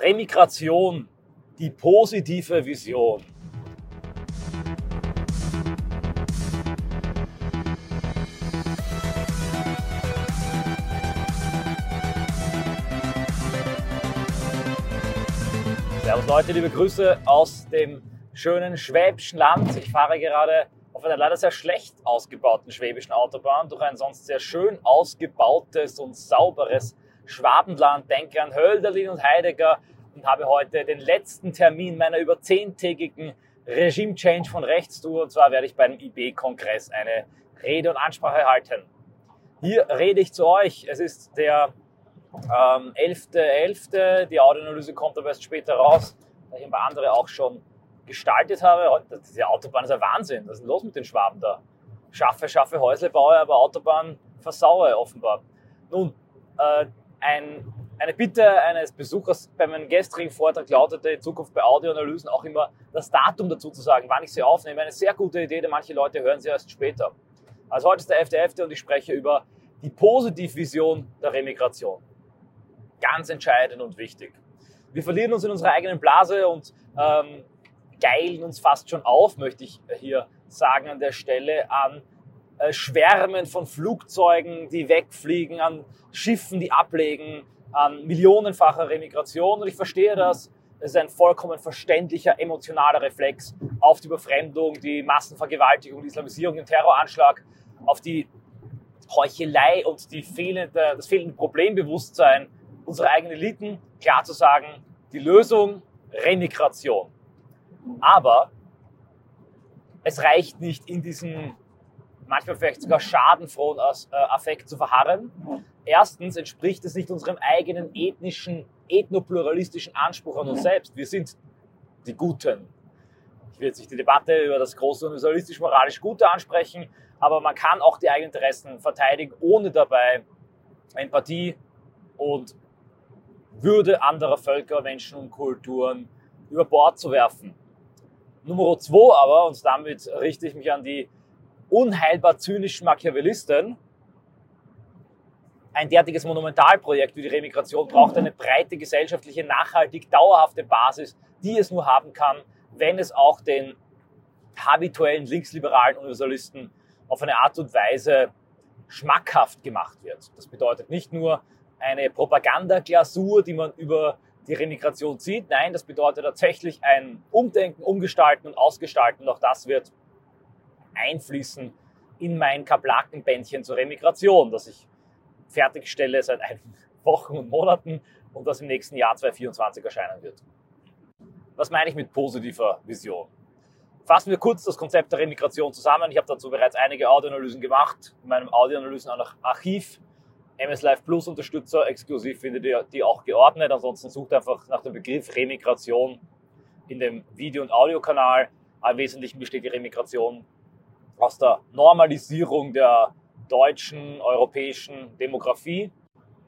Remigration, die positive Vision. Servus Leute, liebe Grüße aus dem schönen Schwäbischen Land. Ich fahre gerade auf einer leider sehr schlecht ausgebauten schwäbischen Autobahn durch ein sonst sehr schön ausgebautes und sauberes Schwabenland. Denke an Hölderlin und Heidegger und habe heute den letzten Termin meiner über zehntägigen Regime-Change von Rechtstour. Und zwar werde ich beim IB-Kongress eine Rede und Ansprache halten. Hier rede ich zu euch. Es ist der ähm, 11.11. .11. Die Audioanalyse kommt aber erst später raus, da ich ein paar andere auch schon gestaltet habe. Diese Autobahn ist ein Wahnsinn. Was ist denn los mit den Schwaben da? Schaffe, schaffe Häusle baue, aber Autobahn versaue offenbar. Nun, äh, ein, eine Bitte eines Besuchers bei meinem gestrigen Vortrag lautete in Zukunft bei Audioanalysen auch immer das Datum dazu zu sagen, wann ich sie aufnehme. Eine sehr gute Idee, denn manche Leute hören sie erst später. Also heute ist der 11.11. und ich spreche über die Positivvision der Remigration. Ganz entscheidend und wichtig. Wir verlieren uns in unserer eigenen Blase und ähm, geilen uns fast schon auf, möchte ich hier sagen an der Stelle, an äh, Schwärmen von Flugzeugen, die wegfliegen, an Schiffen, die ablegen, an millionenfacher Remigration. Und ich verstehe das. Es ist ein vollkommen verständlicher, emotionaler Reflex auf die Überfremdung, die Massenvergewaltigung, die Islamisierung, den Terroranschlag, auf die Heuchelei und die fehlende, das fehlende Problembewusstsein unserer eigenen Eliten. Klar zu sagen, die Lösung Remigration. Aber es reicht nicht in diesem manchmal vielleicht sogar schadenfrohen äh, Affekt zu verharren. Erstens entspricht es nicht unserem eigenen ethnischen, ethnopluralistischen Anspruch an uns selbst. Wir sind die Guten. Ich will jetzt nicht die Debatte über das große universalistisch-moralisch Gute ansprechen, aber man kann auch die eigenen Interessen verteidigen, ohne dabei Empathie und Würde anderer Völker, Menschen und Kulturen über Bord zu werfen. Nummer zwei aber, und damit richte ich mich an die unheilbar zynischen Machiavellisten, ein derartiges Monumentalprojekt wie die Remigration braucht eine breite gesellschaftliche, nachhaltig dauerhafte Basis, die es nur haben kann, wenn es auch den habituellen linksliberalen Universalisten auf eine Art und Weise schmackhaft gemacht wird. Das bedeutet nicht nur eine Propagandaglasur, die man über die Remigration zieht. Nein, das bedeutet tatsächlich ein Umdenken, Umgestalten und Ausgestalten. Auch das wird einfließen in mein Kaplakenbändchen zur Remigration, das ich fertigstelle seit einigen Wochen und Monaten und das im nächsten Jahr 2024 erscheinen wird. Was meine ich mit positiver Vision? Fassen wir kurz das Konzept der Remigration zusammen. Ich habe dazu bereits einige Audioanalysen gemacht. In meinem Audioanalysen-Archiv MS Live Plus Unterstützer exklusiv findet ihr die auch geordnet. Ansonsten sucht einfach nach dem Begriff Remigration in dem Video- und Audiokanal. Im Wesentlichen besteht die Remigration aus der Normalisierung der deutschen, europäischen Demografie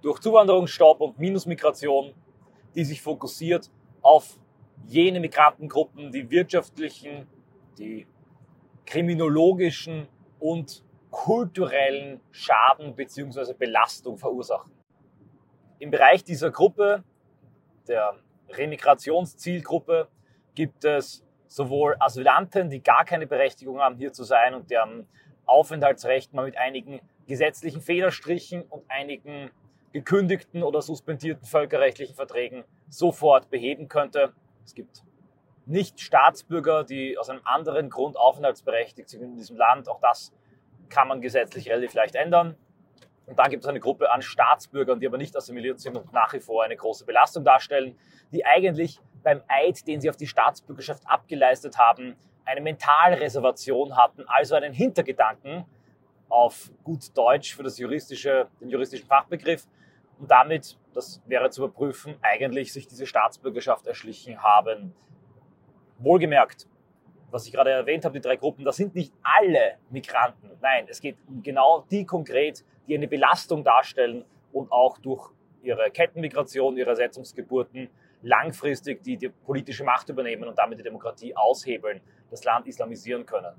durch Zuwanderungsstopp und Minusmigration, die sich fokussiert auf jene Migrantengruppen, die wirtschaftlichen, die kriminologischen und kulturellen Schaden bzw. Belastung verursachen. Im Bereich dieser Gruppe, der Remigrationszielgruppe, gibt es sowohl Asylanten, die gar keine Berechtigung haben, hier zu sein und deren Aufenthaltsrecht man mit einigen gesetzlichen Federstrichen und einigen gekündigten oder suspendierten völkerrechtlichen Verträgen sofort beheben könnte. Es gibt nicht Staatsbürger, die aus einem anderen Grund aufenthaltsberechtigt sind in diesem Land. Auch das kann man gesetzlich relativ leicht ändern. Und dann gibt es eine Gruppe an Staatsbürgern, die aber nicht assimiliert sind und nach wie vor eine große Belastung darstellen, die eigentlich beim Eid, den sie auf die Staatsbürgerschaft abgeleistet haben, eine Mentalreservation hatten, also einen Hintergedanken auf gut Deutsch für das juristische, den juristischen Fachbegriff und damit, das wäre zu überprüfen, eigentlich sich diese Staatsbürgerschaft erschlichen haben. Wohlgemerkt, was ich gerade erwähnt habe, die drei Gruppen, das sind nicht alle Migranten. Nein, es geht um genau die konkret, die eine Belastung darstellen und auch durch ihre Kettenmigration, ihre Ersetzungsgeburten langfristig die, die politische Macht übernehmen und damit die Demokratie aushebeln, das Land islamisieren können.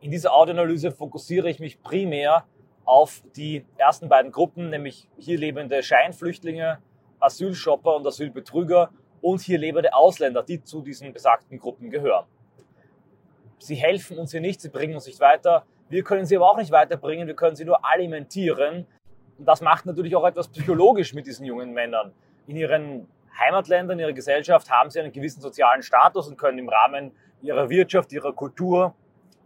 In dieser Audioanalyse fokussiere ich mich primär auf die ersten beiden Gruppen, nämlich hier lebende Scheinflüchtlinge, Asylshopper und Asylbetrüger und hier lebende Ausländer, die zu diesen besagten Gruppen gehören. Sie helfen uns hier nicht, sie bringen uns nicht weiter. Wir können sie aber auch nicht weiterbringen, wir können sie nur alimentieren. Und das macht natürlich auch etwas psychologisch mit diesen jungen Männern. In ihren Heimatländern, ihrer Gesellschaft haben sie einen gewissen sozialen Status und können im Rahmen ihrer Wirtschaft, ihrer Kultur,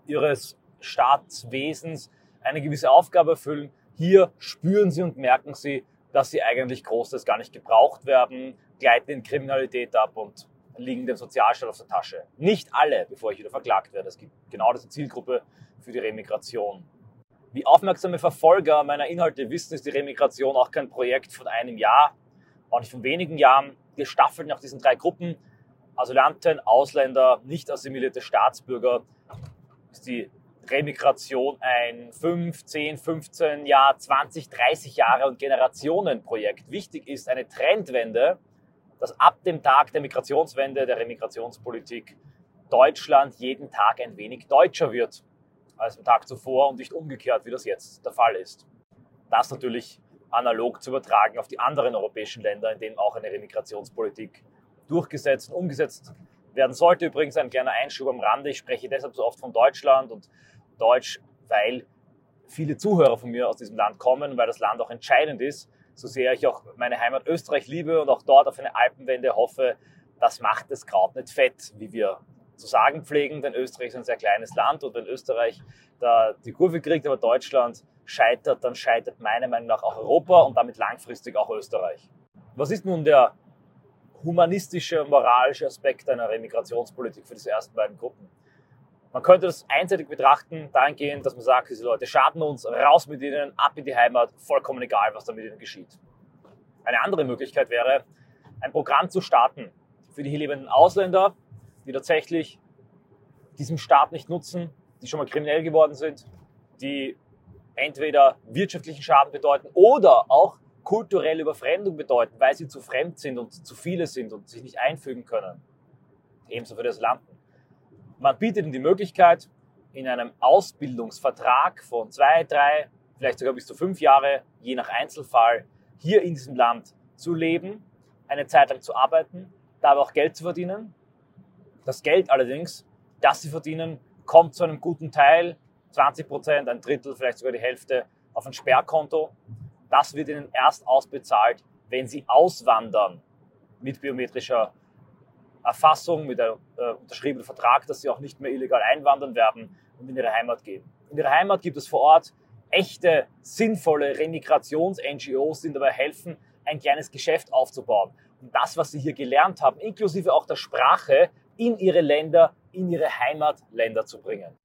ihres Staatswesens eine gewisse Aufgabe erfüllen. Hier spüren sie und merken sie, dass sie eigentlich Großes gar nicht gebraucht werden, gleiten in Kriminalität ab und liegen dem Sozialstaat auf der Tasche. Nicht alle, bevor ich wieder verklagt werde. Es gibt genau diese Zielgruppe für die Remigration. Wie aufmerksame Verfolger meiner Inhalte wissen, ist die Remigration auch kein Projekt von einem Jahr, auch nicht von wenigen Jahren, gestaffelt nach diesen drei Gruppen. Asylanten, Ausländer, nicht assimilierte Staatsbürger, ist die Remigration ein 5, 10, 15 Jahr, 20, 30 Jahre und Generationenprojekt. Wichtig ist eine Trendwende, dass ab dem Tag der Migrationswende, der Remigrationspolitik, Deutschland jeden Tag ein wenig deutscher wird als am Tag zuvor und nicht umgekehrt, wie das jetzt der Fall ist. Das natürlich analog zu übertragen auf die anderen europäischen Länder, in denen auch eine Remigrationspolitik durchgesetzt und umgesetzt werden sollte. Übrigens ein kleiner Einschub am Rande. Ich spreche deshalb so oft von Deutschland und Deutsch, weil viele Zuhörer von mir aus diesem Land kommen, weil das Land auch entscheidend ist. So sehr ich auch meine Heimat Österreich liebe und auch dort auf eine Alpenwende hoffe, das macht das Kraut nicht fett, wie wir zu sagen pflegen, denn Österreich ist ein sehr kleines Land und wenn Österreich da die Kurve kriegt, aber Deutschland scheitert, dann scheitert meiner Meinung nach auch Europa und damit langfristig auch Österreich. Was ist nun der humanistische moralische Aspekt einer Remigrationspolitik für diese ersten beiden Gruppen? Man könnte das einseitig betrachten, dahingehend, dass man sagt, diese Leute schaden uns, raus mit ihnen, ab in die Heimat, vollkommen egal, was da mit ihnen geschieht. Eine andere Möglichkeit wäre, ein Programm zu starten für die hier lebenden Ausländer, die tatsächlich diesem Staat nicht nutzen, die schon mal kriminell geworden sind, die entweder wirtschaftlichen Schaden bedeuten oder auch kulturelle Überfremdung bedeuten, weil sie zu fremd sind und zu viele sind und sich nicht einfügen können. Ebenso für das Landen. Man bietet ihnen die Möglichkeit, in einem Ausbildungsvertrag von zwei, drei, vielleicht sogar bis zu fünf Jahre, je nach Einzelfall, hier in diesem Land zu leben, eine Zeit lang zu arbeiten, dabei auch Geld zu verdienen. Das Geld allerdings, das sie verdienen, kommt zu einem guten Teil, 20 Prozent, ein Drittel, vielleicht sogar die Hälfte, auf ein Sperrkonto. Das wird ihnen erst ausbezahlt, wenn sie auswandern mit biometrischer Erfassung, mit einem äh, unterschriebenen Vertrag, dass sie auch nicht mehr illegal einwandern werden und in ihre Heimat gehen. In ihrer Heimat gibt es vor Ort echte, sinnvolle Remigrations-NGOs, die dabei helfen, ein kleines Geschäft aufzubauen. Und das, was sie hier gelernt haben, inklusive auch der Sprache, in ihre Länder, in ihre Heimatländer zu bringen.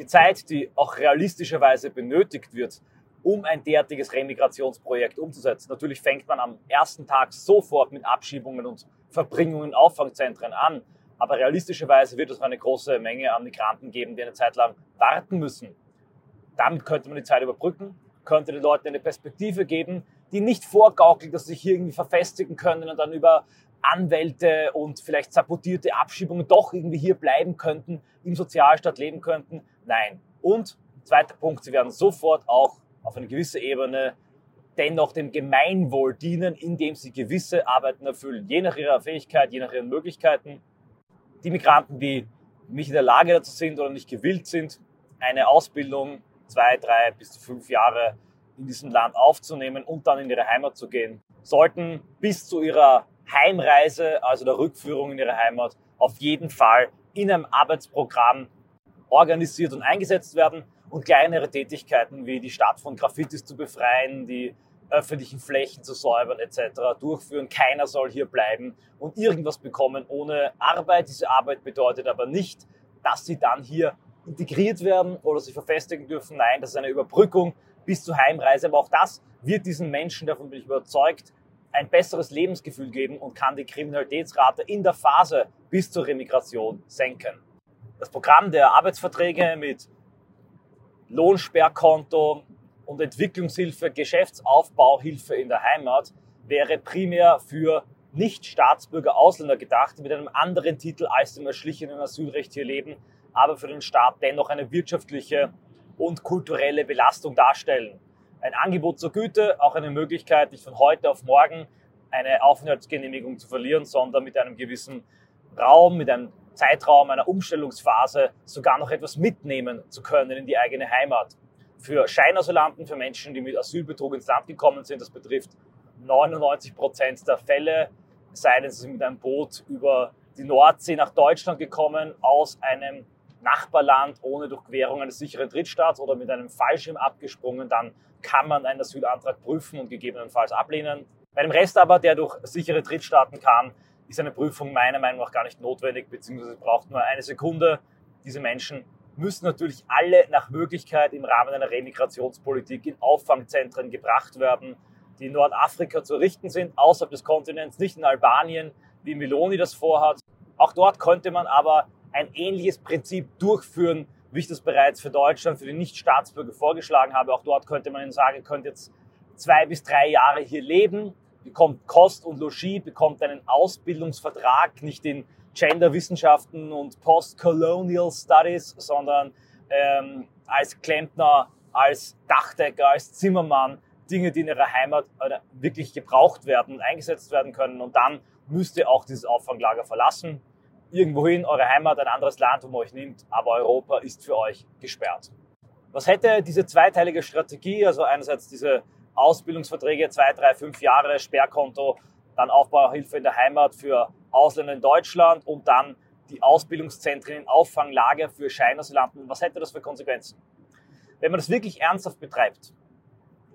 Die Zeit, die auch realistischerweise benötigt wird, um ein derartiges Remigrationsprojekt umzusetzen. Natürlich fängt man am ersten Tag sofort mit Abschiebungen und Verbringungen in Auffangzentren an. Aber realistischerweise wird es eine große Menge an Migranten geben, die eine Zeit lang warten müssen. Damit könnte man die Zeit überbrücken, könnte den Leuten eine Perspektive geben, die nicht vorgaukelt, dass sie sich hier irgendwie verfestigen können und dann über Anwälte und vielleicht sabotierte Abschiebungen doch irgendwie hier bleiben könnten, im Sozialstaat leben könnten. Nein. Und zweiter Punkt, sie werden sofort auch auf eine gewisse Ebene dennoch dem Gemeinwohl dienen, indem sie gewisse Arbeiten erfüllen, je nach ihrer Fähigkeit, je nach ihren Möglichkeiten. Die Migranten, die nicht in der Lage dazu sind oder nicht gewillt sind, eine Ausbildung zwei, drei bis fünf Jahre in diesem Land aufzunehmen und dann in ihre Heimat zu gehen, sollten bis zu ihrer Heimreise, also der Rückführung in ihre Heimat, auf jeden Fall in einem Arbeitsprogramm organisiert und eingesetzt werden und kleinere Tätigkeiten wie die Stadt von Graffitis zu befreien, die öffentlichen Flächen zu säubern etc. durchführen. Keiner soll hier bleiben und irgendwas bekommen ohne Arbeit. Diese Arbeit bedeutet aber nicht, dass sie dann hier integriert werden oder sich verfestigen dürfen. Nein, das ist eine Überbrückung bis zur Heimreise. Aber auch das wird diesen Menschen, davon bin ich überzeugt, ein besseres Lebensgefühl geben und kann die Kriminalitätsrate in der Phase bis zur Remigration senken. Das Programm der Arbeitsverträge mit Lohnsperrkonto und Entwicklungshilfe, Geschäftsaufbauhilfe in der Heimat wäre primär für Nicht-Staatsbürger Ausländer gedacht, die mit einem anderen Titel als dem erschlichenen Asylrecht hier leben, aber für den Staat dennoch eine wirtschaftliche und kulturelle Belastung darstellen. Ein Angebot zur Güte, auch eine Möglichkeit, nicht von heute auf morgen eine Aufenthaltsgenehmigung zu verlieren, sondern mit einem gewissen Raum, mit einem Zeitraum einer Umstellungsphase sogar noch etwas mitnehmen zu können in die eigene Heimat. Für Scheinasylanten, für Menschen, die mit Asylbetrug ins Land gekommen sind, das betrifft 99 Prozent der Fälle, sei denn sie sind mit einem Boot über die Nordsee nach Deutschland gekommen, aus einem Nachbarland ohne Durchquerung eines sicheren Drittstaats oder mit einem Fallschirm abgesprungen, dann kann man einen Asylantrag prüfen und gegebenenfalls ablehnen. Bei dem Rest aber, der durch sichere Drittstaaten kam, ist eine Prüfung meiner Meinung nach gar nicht notwendig, beziehungsweise braucht nur eine Sekunde. Diese Menschen müssen natürlich alle nach Möglichkeit im Rahmen einer Remigrationspolitik in Auffangzentren gebracht werden, die in Nordafrika zu richten sind, außerhalb des Kontinents, nicht in Albanien, wie Meloni das vorhat. Auch dort könnte man aber ein ähnliches Prinzip durchführen, wie ich das bereits für Deutschland, für die Nicht-Staatsbürger vorgeschlagen habe. Auch dort könnte man ihnen sagen, ihr könnt jetzt zwei bis drei Jahre hier leben, bekommt Kost und Logis, bekommt einen Ausbildungsvertrag, nicht in Genderwissenschaften und Post-Colonial Studies, sondern ähm, als Klempner, als Dachdecker, als Zimmermann, Dinge, die in ihrer Heimat äh, wirklich gebraucht werden und eingesetzt werden können. Und dann müsst ihr auch dieses Auffanglager verlassen irgendwohin, eure Heimat, ein anderes Land, wo man euch nimmt, aber Europa ist für euch gesperrt. Was hätte diese zweiteilige Strategie, also einerseits diese Ausbildungsverträge, zwei, drei, fünf Jahre, Sperrkonto, dann Aufbauhilfe in der Heimat für Ausländer in Deutschland und dann die Ausbildungszentren in Auffanglager für Scheinasylanten. Was hätte das für Konsequenzen? Wenn man das wirklich ernsthaft betreibt,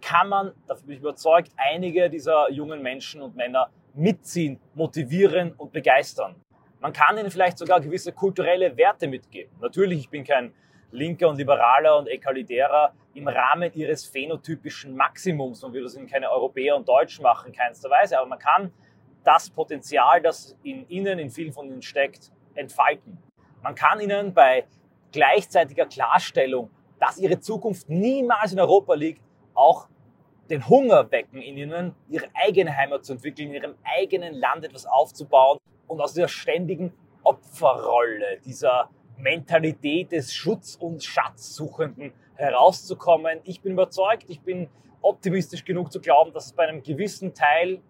kann man, dafür bin ich überzeugt, einige dieser jungen Menschen und Männer mitziehen, motivieren und begeistern. Man kann ihnen vielleicht sogar gewisse kulturelle Werte mitgeben. Natürlich, ich bin kein Linker und Liberaler und Egalitärer im Rahmen ihres phänotypischen Maximums und will das in keine Europäer und Deutsch machen, keinster Weise. Aber man kann das Potenzial, das in ihnen, in vielen von ihnen steckt, entfalten. Man kann ihnen bei gleichzeitiger Klarstellung, dass ihre Zukunft niemals in Europa liegt, auch den Hunger wecken in ihnen, ihre eigene Heimat zu entwickeln, in ihrem eigenen Land etwas aufzubauen und aus dieser ständigen Opferrolle, dieser Mentalität des Schutz- und Schatzsuchenden herauszukommen. Ich bin überzeugt, ich bin optimistisch genug zu glauben, dass es bei einem gewissen Teil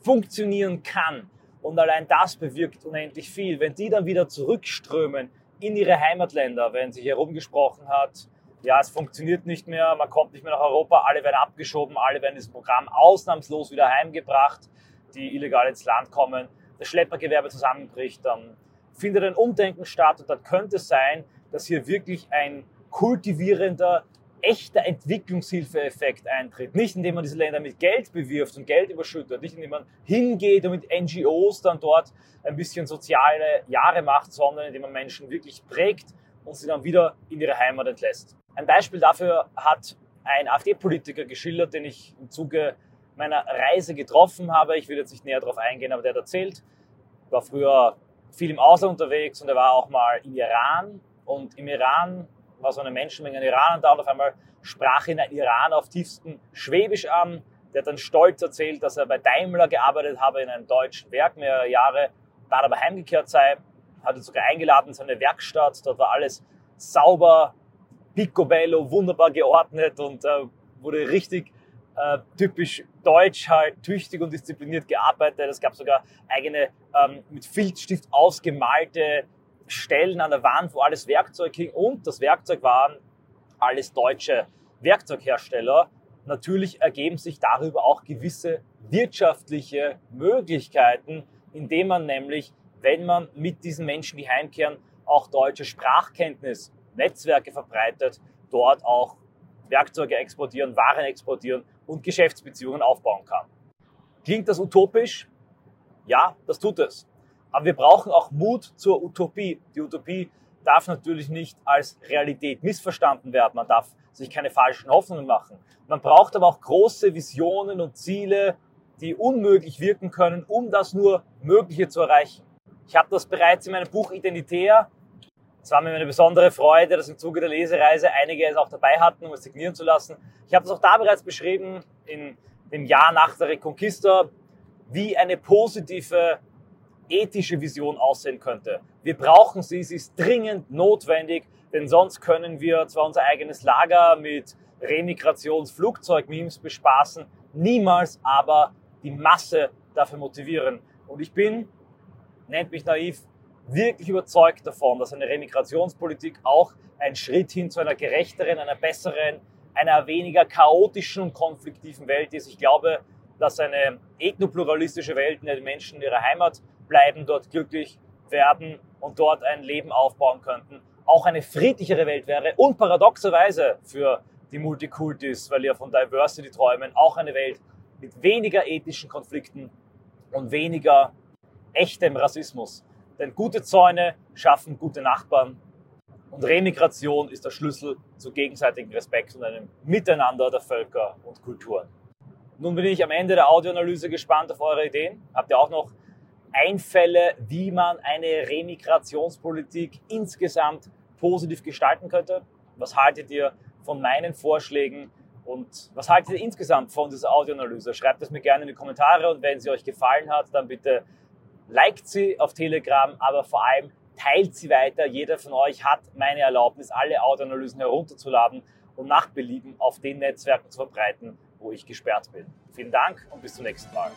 funktionieren kann. Und allein das bewirkt unendlich viel. Wenn die dann wieder zurückströmen in ihre Heimatländer, wenn sich herumgesprochen hat, ja, es funktioniert nicht mehr, man kommt nicht mehr nach Europa, alle werden abgeschoben, alle werden dieses Programm ausnahmslos wieder heimgebracht, die illegal ins Land kommen, Schleppergewerbe zusammenbricht, dann findet ein Umdenken statt und dann könnte es sein, dass hier wirklich ein kultivierender, echter Entwicklungshilfeeffekt eintritt. Nicht indem man diese Länder mit Geld bewirft und Geld überschüttet, nicht indem man hingeht und mit NGOs dann dort ein bisschen soziale Jahre macht, sondern indem man Menschen wirklich prägt und sie dann wieder in ihre Heimat entlässt. Ein Beispiel dafür hat ein AfD-Politiker geschildert, den ich im Zuge meiner Reise getroffen habe. Ich will jetzt nicht näher darauf eingehen, aber der hat erzählt, war früher viel im Ausland unterwegs und er war auch mal im Iran. Und im Iran war so eine Menschenmenge an Iranern da und auf einmal sprach ihn ein Iraner auf tiefstem Schwäbisch an. Der hat dann stolz erzählt, dass er bei Daimler gearbeitet habe in einem deutschen Werk mehrere Jahre, dann aber heimgekehrt sei, hat ihn sogar eingeladen in seine Werkstatt. Dort war alles sauber, picobello, wunderbar geordnet und äh, wurde richtig äh, typisch deutsch halt tüchtig und diszipliniert gearbeitet. Es gab sogar eigene ähm, mit Filzstift ausgemalte Stellen an der Wand, wo alles Werkzeug hing und das Werkzeug waren alles deutsche Werkzeughersteller. Natürlich ergeben sich darüber auch gewisse wirtschaftliche Möglichkeiten, indem man nämlich, wenn man mit diesen Menschen, die heimkehren, auch deutsche Sprachkenntnis, Netzwerke verbreitet, dort auch Werkzeuge exportieren, Waren exportieren und Geschäftsbeziehungen aufbauen kann. Klingt das utopisch? Ja, das tut es. Aber wir brauchen auch Mut zur Utopie. Die Utopie darf natürlich nicht als Realität missverstanden werden. Man darf sich keine falschen Hoffnungen machen. Man braucht aber auch große Visionen und Ziele, die unmöglich wirken können, um das nur Mögliche zu erreichen. Ich habe das bereits in meinem Buch Identitär es war mir eine besondere Freude, dass im Zuge der Lesereise einige es auch dabei hatten, um es signieren zu lassen. Ich habe es auch da bereits beschrieben, in dem Jahr nach der Reconquista, wie eine positive ethische Vision aussehen könnte. Wir brauchen sie, sie ist dringend notwendig, denn sonst können wir zwar unser eigenes Lager mit Remigrationsflugzeug-Memes bespaßen, niemals aber die Masse dafür motivieren. Und ich bin, nennt mich naiv, wirklich überzeugt davon, dass eine Remigrationspolitik auch ein Schritt hin zu einer gerechteren, einer besseren, einer weniger chaotischen und konfliktiven Welt ist. Ich glaube, dass eine ethnopluralistische Welt, in der die Menschen in ihrer Heimat bleiben, dort glücklich werden und dort ein Leben aufbauen könnten, auch eine friedlichere Welt wäre und paradoxerweise für die Multikultis, weil wir von Diversity träumen, auch eine Welt mit weniger ethischen Konflikten und weniger echtem Rassismus. Denn gute Zäune schaffen gute Nachbarn und Remigration ist der Schlüssel zu gegenseitigem Respekt und einem Miteinander der Völker und Kulturen. Nun bin ich am Ende der Audioanalyse gespannt auf eure Ideen. Habt ihr auch noch Einfälle, wie man eine Remigrationspolitik insgesamt positiv gestalten könnte? Was haltet ihr von meinen Vorschlägen und was haltet ihr insgesamt von dieser Audioanalyse? Schreibt es mir gerne in die Kommentare und wenn sie euch gefallen hat, dann bitte liked sie auf Telegram, aber vor allem teilt sie weiter. Jeder von euch hat meine Erlaubnis, alle Audioanalysen herunterzuladen und nach Belieben auf den Netzwerken zu verbreiten, wo ich gesperrt bin. Vielen Dank und bis zum nächsten Mal.